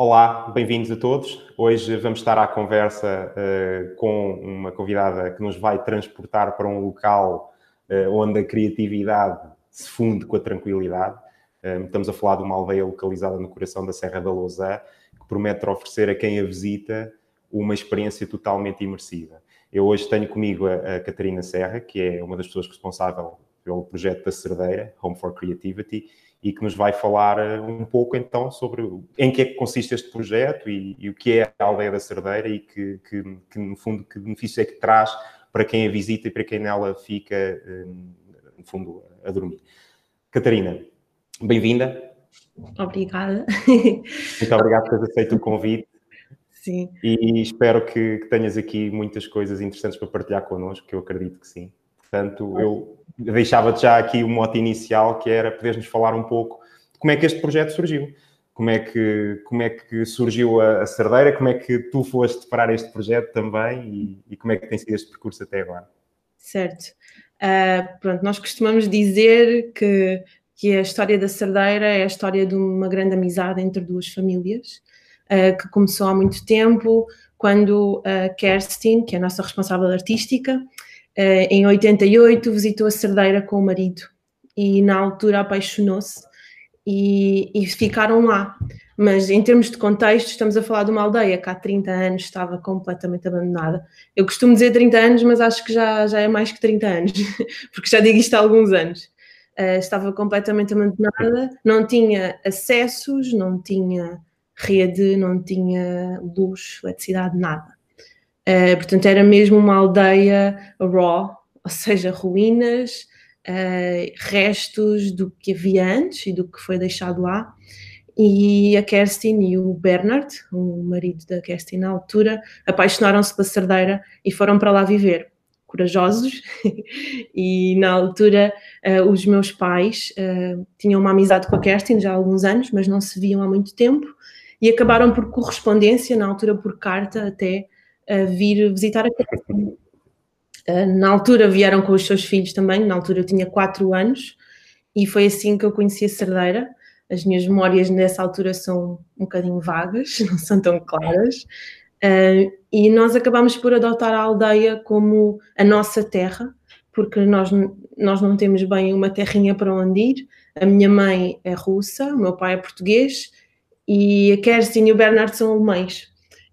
Olá, bem-vindos a todos. Hoje vamos estar à conversa uh, com uma convidada que nos vai transportar para um local uh, onde a criatividade se funde com a tranquilidade. Uh, estamos a falar de uma aldeia localizada no coração da Serra da Lousã, que promete oferecer a quem a visita uma experiência totalmente imersiva. Eu hoje tenho comigo a, a Catarina Serra, que é uma das pessoas responsável pelo projeto da Cerdeira, Home for Creativity, e que nos vai falar eh, um pouco então sobre em que é que consiste este projeto e, e o que é a aldeia da Cerdeira e que, que, que, no fundo que benefício é que traz para quem a visita e para quem nela fica eh, no fundo a dormir. Catarina, bem-vinda. Obrigada. Muito obrigado por teres aceito o convite. Sim. E espero que, que tenhas aqui muitas coisas interessantes para partilhar connosco, que eu acredito que sim. Portanto, eu deixava-te já aqui o mote inicial, que era poderes-nos falar um pouco de como é que este projeto surgiu. Como é que, como é que surgiu a, a Cerdeira? Como é que tu foste para este projeto também? E, e, como é que tem sido este percurso até agora? Certo. Uh, pronto, nós costumamos dizer que, que a história da Cerdeira é a história de uma grande amizade entre duas famílias, uh, que começou há muito tempo, quando a Kerstin, que é a nossa responsável artística, em 88 visitou a Cerdeira com o marido e na altura apaixonou-se e, e, ficaram lá. Mas em termos de contexto, estamos a falar de uma aldeia que há 30 anos estava completamente abandonada. Eu costumo dizer 30 anos, mas acho que já, já é mais que 30 anos, porque já digo isto há alguns anos. Uh, estava completamente abandonada, não tinha acessos, não tinha rede, não tinha luz, eletricidade, nada. Uh, portanto, era mesmo uma aldeia raw, ou seja, ruínas, uh, restos do que havia antes e do que foi deixado lá. E a Kerstin e o Bernard, o marido da Kerstin na altura, apaixonaram-se pela Cerdeira e foram para lá viver. Corajosos, e na altura uh, os meus pais tinham uma amizade com a Kerstin já há alguns anos, mas não se viam há muito tempo, e acabaram por correspondência, na altura por carta até, a vir visitar a casa. Na altura vieram com os seus filhos também, na altura eu tinha 4 anos e foi assim que eu conheci a Cerdeira. As minhas memórias nessa altura são um bocadinho vagas, não são tão claras. Uh, e nós acabamos por adotar a aldeia como a nossa terra, porque nós, nós não temos bem uma terrinha para onde ir. A minha mãe é russa, o meu pai é português e a Kerstin e o Bernardo são alemães.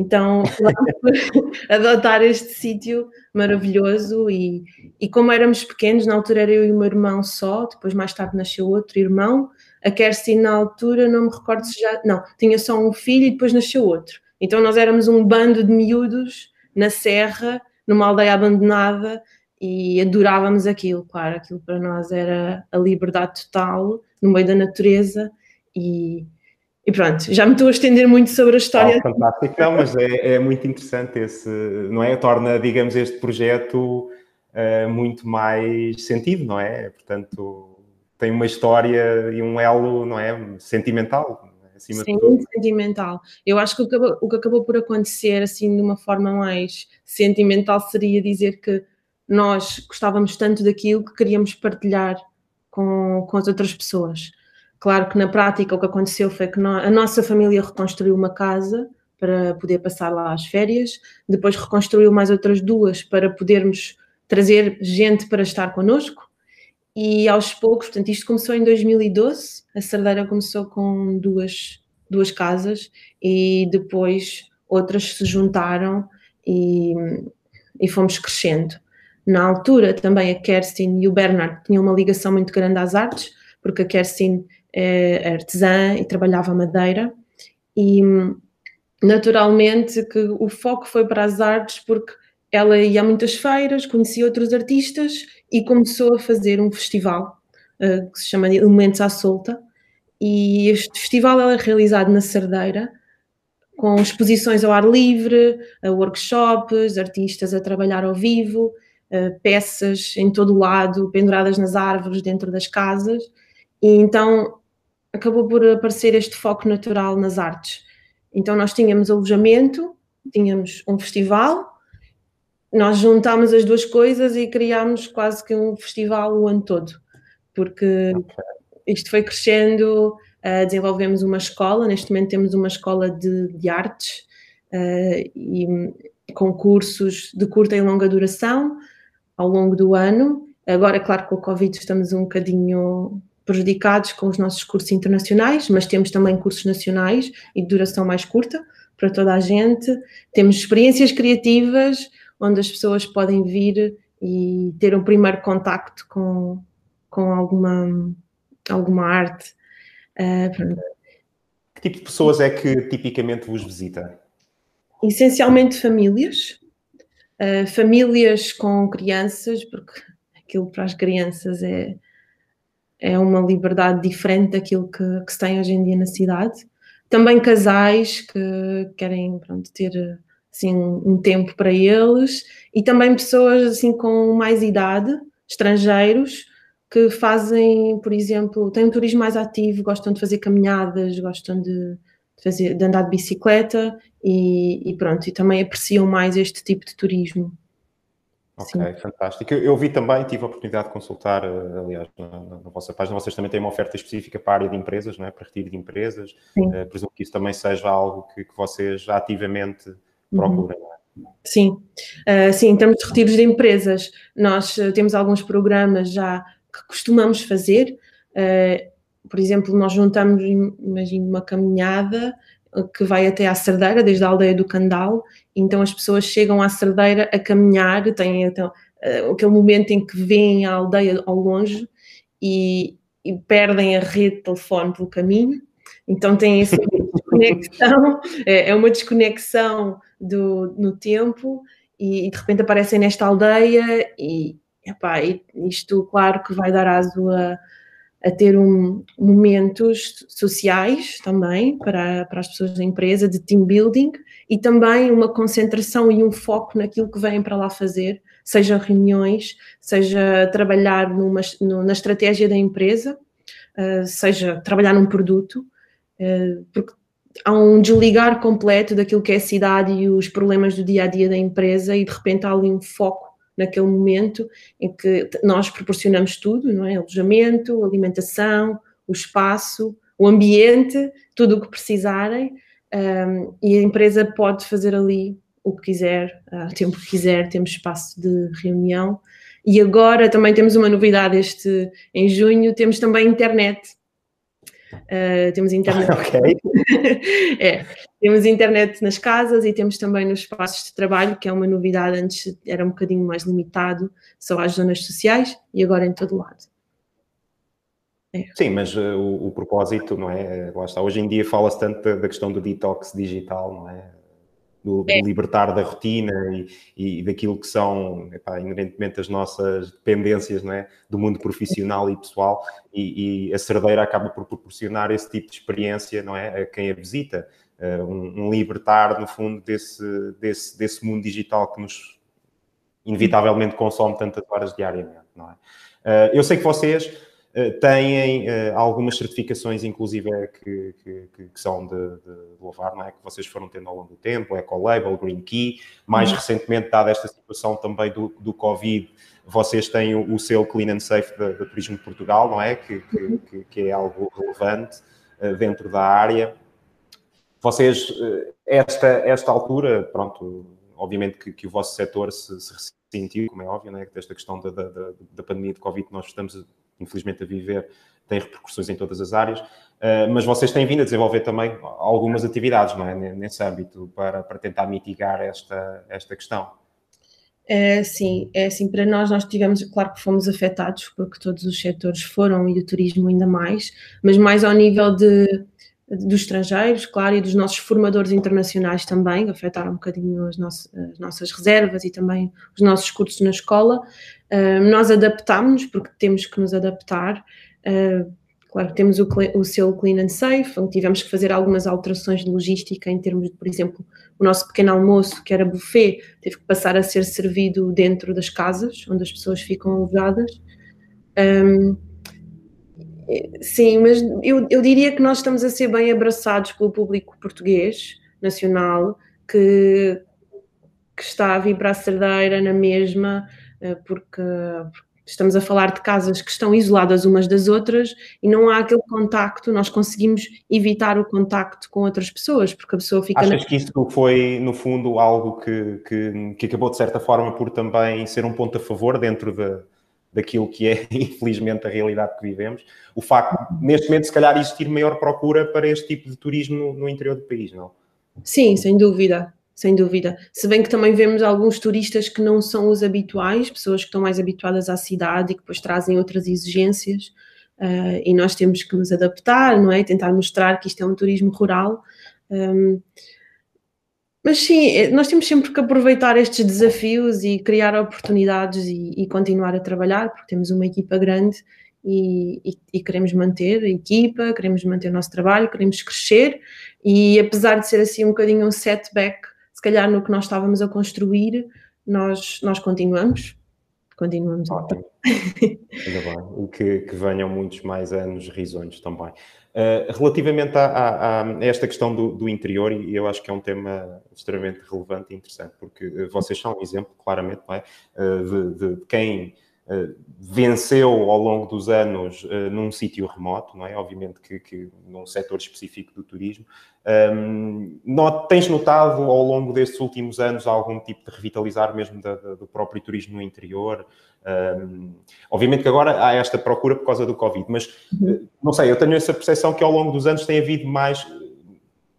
Então, adotar este sítio maravilhoso e, e como éramos pequenos, na altura era eu e o meu irmão só, depois mais tarde nasceu outro irmão, a Kerstin na altura, não me recordo se já, não, tinha só um filho e depois nasceu outro. Então nós éramos um bando de miúdos na serra, numa aldeia abandonada e adorávamos aquilo, claro, aquilo para nós era a liberdade total no meio da natureza e e pronto, já me estou a estender muito sobre a história. Oh, fantástico, não, mas é, é, muito interessante esse, não é? Torna, digamos, este projeto uh, muito mais sentido, não é? Portanto, tem uma história e um elo, não é? Sentimental. Acima Sim, de tudo. sentimental. Eu acho que o que, acabou, o que acabou por acontecer, assim, de uma forma mais sentimental, seria dizer que nós gostávamos tanto daquilo que queríamos partilhar com, com as outras pessoas. Claro que na prática o que aconteceu foi que a nossa família reconstruiu uma casa para poder passar lá as férias, depois reconstruiu mais outras duas para podermos trazer gente para estar connosco e aos poucos, portanto isto começou em 2012, a Cerdeira começou com duas, duas casas e depois outras se juntaram e, e fomos crescendo. Na altura também a Kerstin e o Bernard tinham uma ligação muito grande às artes, porque a Kerstin é artesã e trabalhava madeira e naturalmente que o foco foi para as artes porque ela ia a muitas feiras, conhecia outros artistas e começou a fazer um festival uh, que se chama Elementos à Solta e este festival é realizado na Cerdeira com exposições ao ar livre, workshops, artistas a trabalhar ao vivo, uh, peças em todo o lado, penduradas nas árvores, dentro das casas. E então acabou por aparecer este foco natural nas artes. Então nós tínhamos alojamento, tínhamos um festival, nós juntámos as duas coisas e criámos quase que um festival o ano todo, porque isto foi crescendo uh, desenvolvemos uma escola, neste momento temos uma escola de, de artes uh, e com cursos de curta e longa duração ao longo do ano. Agora, claro, com o Covid estamos um bocadinho prejudicados com os nossos cursos internacionais, mas temos também cursos nacionais e de duração mais curta para toda a gente. Temos experiências criativas onde as pessoas podem vir e ter um primeiro contacto com, com alguma, alguma arte. Uh, que tipo de pessoas é que tipicamente vos visita? Essencialmente famílias, uh, famílias com crianças, porque aquilo para as crianças é, é uma liberdade diferente daquilo que, que se tem hoje em dia na cidade. Também casais que querem pronto, ter assim, um tempo para eles e também pessoas assim com mais idade, estrangeiros, que fazem, por exemplo, têm um turismo mais ativo, gostam de fazer caminhadas, gostam de, fazer, de andar de bicicleta e, e, pronto, e também apreciam mais este tipo de turismo. Ok, Sim. fantástico. Eu, vi também, tive a oportunidade de consultar, eh, aliás, na, na, vossa página, vocês também têm uma oferta específica para a área de empresas, não é? para retiro de empresas. Uh, presumo que isso também seja algo que, que vocês ativamente uhum. procuram. Uhum. Sim, uh, sim, em termos de retiros de empresas, nós uh, temos alguns programas já que costumamos fazer. por exemplo, nós juntamos, imagino, uma caminhada que vai até à Cerdeira, desde a aldeia do Candal, então as pessoas chegam à Cerdeira a caminhar, têm então, aquele momento em que veem a aldeia ao longe e, e perdem a rede de telefone pelo caminho, então tem essa desconexão, é, é uma desconexão do, no tempo e, e, de repente aparecem nesta aldeia e, epá, isto claro que vai dar aso a a ter um, momentos sociais também para, para as pessoas da empresa, de team building e também uma concentração e um foco naquilo que vêm para lá fazer, seja reuniões, seja trabalhar numa, na estratégia da empresa, uh, seja trabalhar num produto, uh, porque há um desligar completo daquilo que é a cidade e os problemas do dia a dia da empresa e de repente há ali um foco naquele momento em que nós proporcionamos tudo, não é? Alojamento, alimentação, o espaço, o ambiente, tudo o que precisarem, um, e a empresa pode fazer ali o que quiser, o tempo que quiser, temos espaço de reunião. E agora também temos uma novidade este em junho, temos também internet. Uh, temos internet. Ok. é, temos internet nas casas e temos também nos espaços de trabalho, que é uma novidade. Antes era um bocadinho mais limitado só às zonas sociais e agora em todo lado. É. Sim, mas uh, o, o, propósito, não é? Lá está. Hoje em dia fala-se tanto da, da questão do detox digital, não é? Do, do libertar da rotina e, e daquilo que são epá, inerentemente as nossas dependências não é? do mundo profissional e pessoal e, e, a Cerdeira acaba por proporcionar esse tipo de experiência não é? a quem a visita, uh, um, um, libertar no fundo desse, desse, desse mundo digital que nos inevitavelmente consome tantas horas diariamente. Não é? Uh, eu sei que vocês têm uh, algumas certificações, inclusive, é que, que, que são de, de, louvar, não é? que vocês foram tendo ao longo do tempo, Ecolabel, Green Key. Mais uhum. recentemente, dada esta situação também do, do Covid, vocês têm o, o selo Clean and Safe da Turismo de Portugal, não é? Que, uhum. que, que é algo relevante uh, dentro da área. Vocês, esta, esta altura, pronto, obviamente que, que o vosso setor se, se ressentiu, como é óbvio, né? desta questão da, da, da pandemia de Covid, nós estamos infelizmente, a viver, tem repercussões em todas as áreas. Uh, mas vocês têm vindo a desenvolver também algumas atividades, não é? Nesse âmbito, para, para tentar mitigar esta, esta questão. É, sim, é assim, para nós, nós tivemos, claro que fomos afetados, porque todos os setores foram, e o turismo ainda mais, mas mais ao nível de, dos estrangeiros, claro, e dos nossos formadores internacionais também, afetaram um bocadinho as, nossas, as nossas reservas e também os nossos cursos na escola, Uh, nós adaptámos, porque temos que nos adaptar. Uh, claro, temos o, o selo Clean and Safe, onde tivemos que fazer algumas alterações de logística em termos de, por exemplo, o nosso pequeno almoço, que era buffet, teve que passar a ser servido dentro das casas, onde as pessoas ficam alojadas. Um, sim, mas eu, eu diria que nós estamos a ser bem abraçados pelo público português, nacional, que, que está a vir para a Cerdeira na mesma, eh, porque Estamos a falar de casas que estão isoladas umas das outras e não há aquele contacto, nós conseguimos evitar o contacto com outras pessoas, porque a pessoa fica... Achas na... que isso foi, no fundo, algo que, que, que, acabou, de certa forma, por também ser um ponto a favor dentro de, daquilo que é, infelizmente, a realidade que vivemos? O facto, neste momento, se calhar, existir maior procura para este tipo de turismo no, no interior do país, não? Sim, sem dúvida sem dúvida. Se bem que também vemos alguns turistas que não são os habituais, pessoas que estão mais habituadas à cidade e que depois trazem outras exigências, uh, e nós temos que nos adaptar, não é? Tentar mostrar que isto é um turismo rural. Um, mas sim, eh, nós temos sempre que aproveitar estes desafios e criar oportunidades e, e continuar a trabalhar, porque temos uma equipa grande e, e, e, queremos manter a equipa, queremos manter o nosso trabalho, queremos crescer e apesar de ser assim um bocadinho um setback se calhar no que nós estávamos a construir, nós, nós continuamos. Continuamos. Ótimo. Ainda bem. E que, que venham muitos mais anos risonhos também. Uh, relativamente a, a, a, esta questão do, do, interior, e eu acho que é um tema extremamente relevante e interessante, porque vocês são um exemplo, claramente, é? uh, de, de, de, quem venceu ao longo dos anos num sítio remoto, não é? Obviamente que, que num setor específico do turismo, um, not, tens notado ao longo destes últimos anos algum tipo de revitalizar mesmo da, da, do próprio turismo no interior? Um, obviamente que agora há esta procura por causa do Covid, mas uhum. Eh, não sei, eu tenho essa percepção que ao longo dos anos tem havido mais,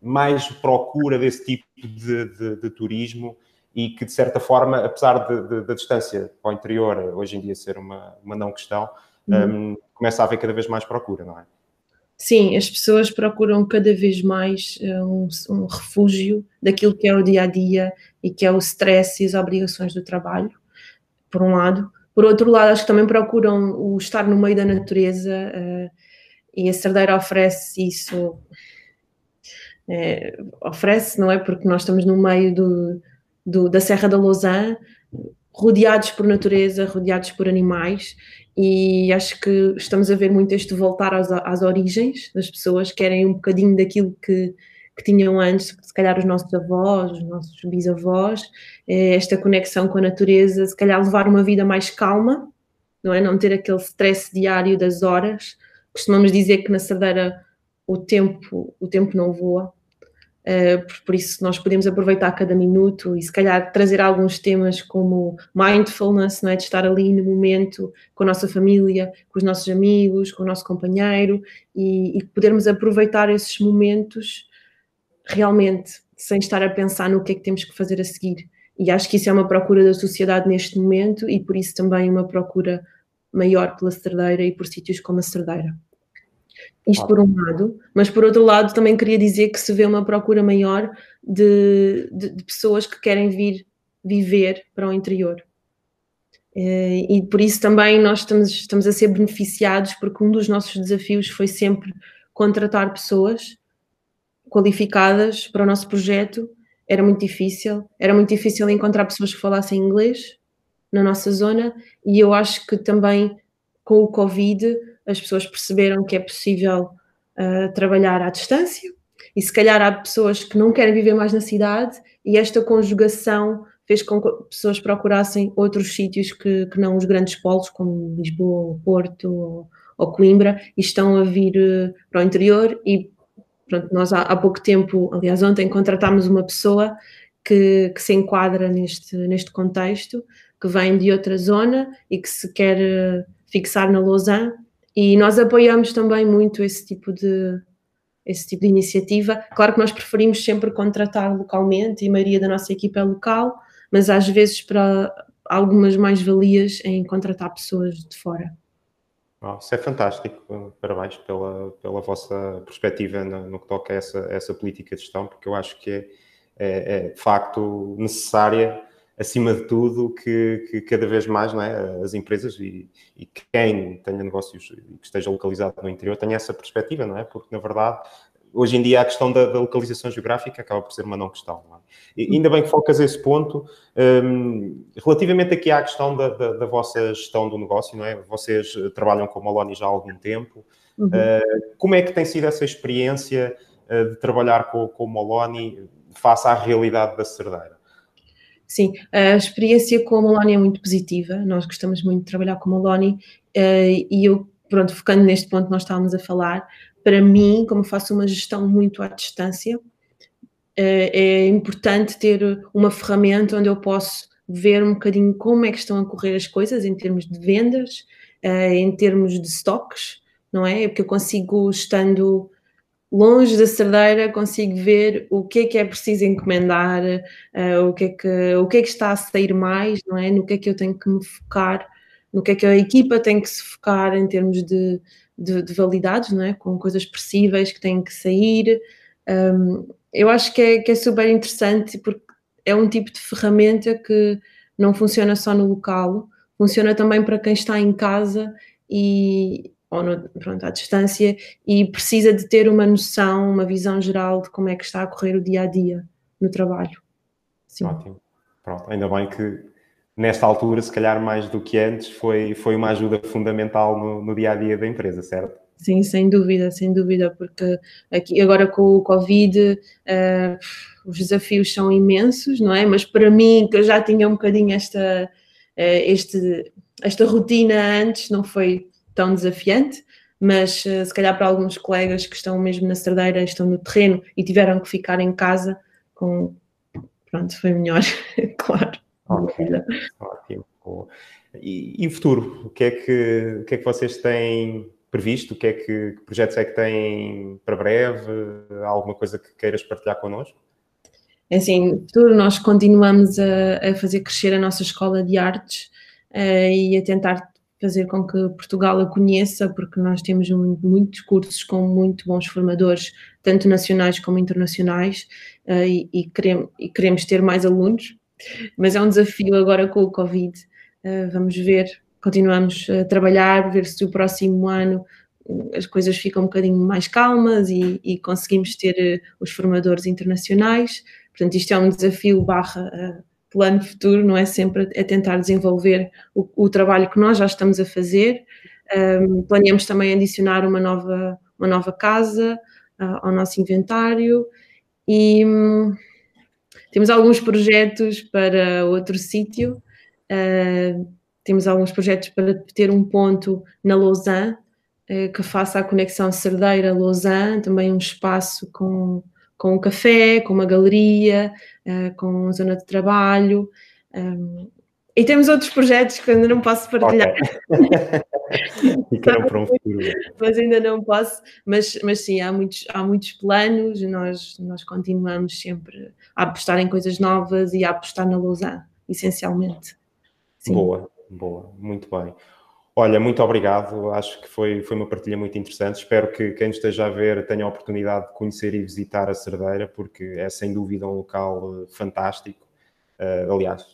mais procura desse tipo de, de, de turismo e que de certa forma, apesar da distância ao interior hoje em dia ser uma, uma não questão, uhum. um, começa a haver cada vez mais procura, não é? Sim, as pessoas procuram cada vez mais uh, um, um, refúgio daquilo que é o dia a dia e que é o stress e as obrigações do trabalho, por um lado. Por outro lado, acho que também procuram o estar no meio da natureza uh, e a Cerdeira oferece isso. É, oferece, não é? Porque nós estamos no meio do, do, da Serra da Lausanne, rodeados por natureza, rodeados por animais, e acho que estamos a ver muito este voltar às, às origens das pessoas, querem um bocadinho daquilo que, que tinham antes, se calhar os nossos avós, os nossos bisavós, é esta conexão com a natureza, se calhar levar uma vida mais calma, não é? Não ter aquele stress diário das horas. Costumamos dizer que na Cerdeira o tempo, o tempo não voa, Uh, por isso nós podemos aproveitar cada minuto e se calhar trazer alguns temas como mindfulness, não é? de estar ali no momento com a nossa família, com os nossos amigos, com o nosso companheiro e, e podermos aproveitar esses momentos realmente sem estar a pensar no que é que temos que fazer a seguir. E acho que isso é uma procura da sociedade neste momento e por isso também uma procura maior pela cerdeira e por sítios como a cerdeira. Isto por um lado, mas por outro lado também queria dizer que se vê uma procura maior de, de, de pessoas que querem vir viver para o interior. Eh, e por isso também nós estamos, estamos a ser beneficiados, porque um dos nossos desafios foi sempre contratar pessoas qualificadas para o nosso projeto. Era muito difícil, era muito difícil encontrar pessoas que falassem inglês na nossa zona, e eu acho que também com o Covid as pessoas perceberam que é possível uh, trabalhar à distância. E se calhar há pessoas que não querem viver mais na cidade e esta conjugação fez com que pessoas procurassem outros sítios que, que não os grandes polos, como Lisboa, Porto ou, ou Coimbra, e estão a vir uh, para o interior. E pronto, nós há, há, pouco tempo, aliás ontem, contratámos uma pessoa que, que se enquadra neste, neste contexto, que vem de outra zona e que se quer uh, fixar na Lausanne e nós apoiamos também muito esse tipo de esse tipo de iniciativa. Claro que nós preferimos sempre contratar localmente e a maioria da nossa equipa é local, mas às vezes para algumas mais-valias em contratar pessoas de fora. Oh, isso é fantástico, parabéns pela, pela vossa perspectiva no, no que toca a essa, essa política de gestão, porque eu acho que é, é, é de facto necessária acima de tudo, que, que, cada vez mais é, as empresas e, e, quem tenha negócios e que esteja localizado no interior tenha essa perspectiva, não é? Porque, na verdade, hoje em dia a questão da, da localização geográfica acaba por ser uma não questão. Não é? e, ainda bem que focas esse ponto. Um, relativamente aqui à questão da, da, da, vossa gestão do negócio, não é? Vocês trabalham com a Maloney já há algum tempo. Uhum. Uh, como é que tem sido essa experiência uh, de trabalhar com, com o Maloney face à realidade da Cerdeira? Sim, a experiência com a Maloney é muito positiva, nós gostamos muito de trabalhar com a Maloney uh, e eu, pronto, focando neste ponto que nós estávamos a falar, para mim, como faço uma gestão muito à distância, uh, é importante ter uma ferramenta onde eu posso ver um bocadinho como é que estão a correr as coisas em termos de vendas, uh, em termos de stocks, não é? Porque eu consigo, estando longe da cerdeira, consigo ver o que é que é preciso encomendar, uh, o, que é que, o que é que está a sair mais, não é? No que é que eu tenho que me focar, no que é que a equipa tem que se focar em termos de, de, de validades, não é? Com coisas possíveis que têm que sair. Um, eu acho que é, que é super interessante porque é um tipo de ferramenta que não funciona só no local, funciona também para quem está em casa e ou no, pronto, à distância e precisa de ter uma noção, uma visão geral de como é que está a correr o dia a dia no trabalho. Sim. Ótimo. Pronto, ainda bem que nesta altura, se calhar mais do que antes, foi, foi uma ajuda fundamental no, no dia a dia da empresa, certo? Sim, sem dúvida, sem dúvida, porque aqui agora com o Covid uh, os desafios são imensos, não é? Mas para mim, que eu já tinha um bocadinho esta, uh, este, esta rotina antes, não foi tão desafiante, mas uh, se calhar para alguns colegas que estão mesmo na cerdeira, estão no terreno e tiveram que ficar em casa, com, pronto, foi melhor, claro. Ok, ótimo. E, e, o futuro? O que, é que, o que é que vocês têm previsto? O que é que, que projetos é que têm para breve? Há alguma coisa que queiras partilhar connosco? É assim, no futuro nós continuamos a, a, fazer crescer a nossa escola de artes uh, e a tentar fazer com que Portugal a conheça, porque nós temos muitos cursos com muito bons formadores, tanto nacionais como internacionais, uh, e, e, queremos, e, queremos, ter mais alunos, mas é um desafio agora com o Covid. Uh, vamos ver continuamos a trabalhar, ver se o próximo ano as coisas ficam um bocadinho mais calmas e, e conseguimos ter eh, os formadores internacionais. Portanto, isto é um desafio barra plano futuro, não é sempre é tentar desenvolver o, o, trabalho que nós já estamos a fazer. Um, planeamos também adicionar uma nova, uma nova casa uh, ao nosso inventário e um, temos alguns projetos para outro sítio. Uh, temos alguns projetos para ter um ponto na Lausanne eh, que faça a conexão Cerdeira-Lausanne, também um espaço com, com um café, com uma galeria, eh, com zona de trabalho. Um, e temos outros projetos que ainda não posso partilhar. Ficaram para um futuro. Mas ainda não posso. Mas, mas sim, há muitos, há muitos planos. Nós, nós continuamos sempre a apostar em coisas novas e a apostar na Lausanne, essencialmente. Sim. Boa. Boa, muito bem. Olha, muito obrigado. Acho que foi, foi uma partilha muito interessante. Espero que quem esteja a ver tenha a oportunidade de conhecer e visitar a Cerdeira, porque é sem dúvida um local eh, fantástico. Uh, aliás,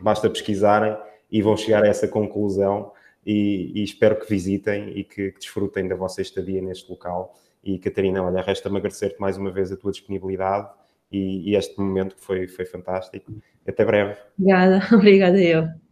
basta pesquisarem e vão chegar a essa conclusão. E, e espero que visitem e que, que, desfrutem da vossa estadia neste local. E Catarina, olha, resta-me agradecer-te mais uma vez a tua disponibilidade e, e este momento que foi, foi fantástico. Até breve. Obrigada, obrigada eu.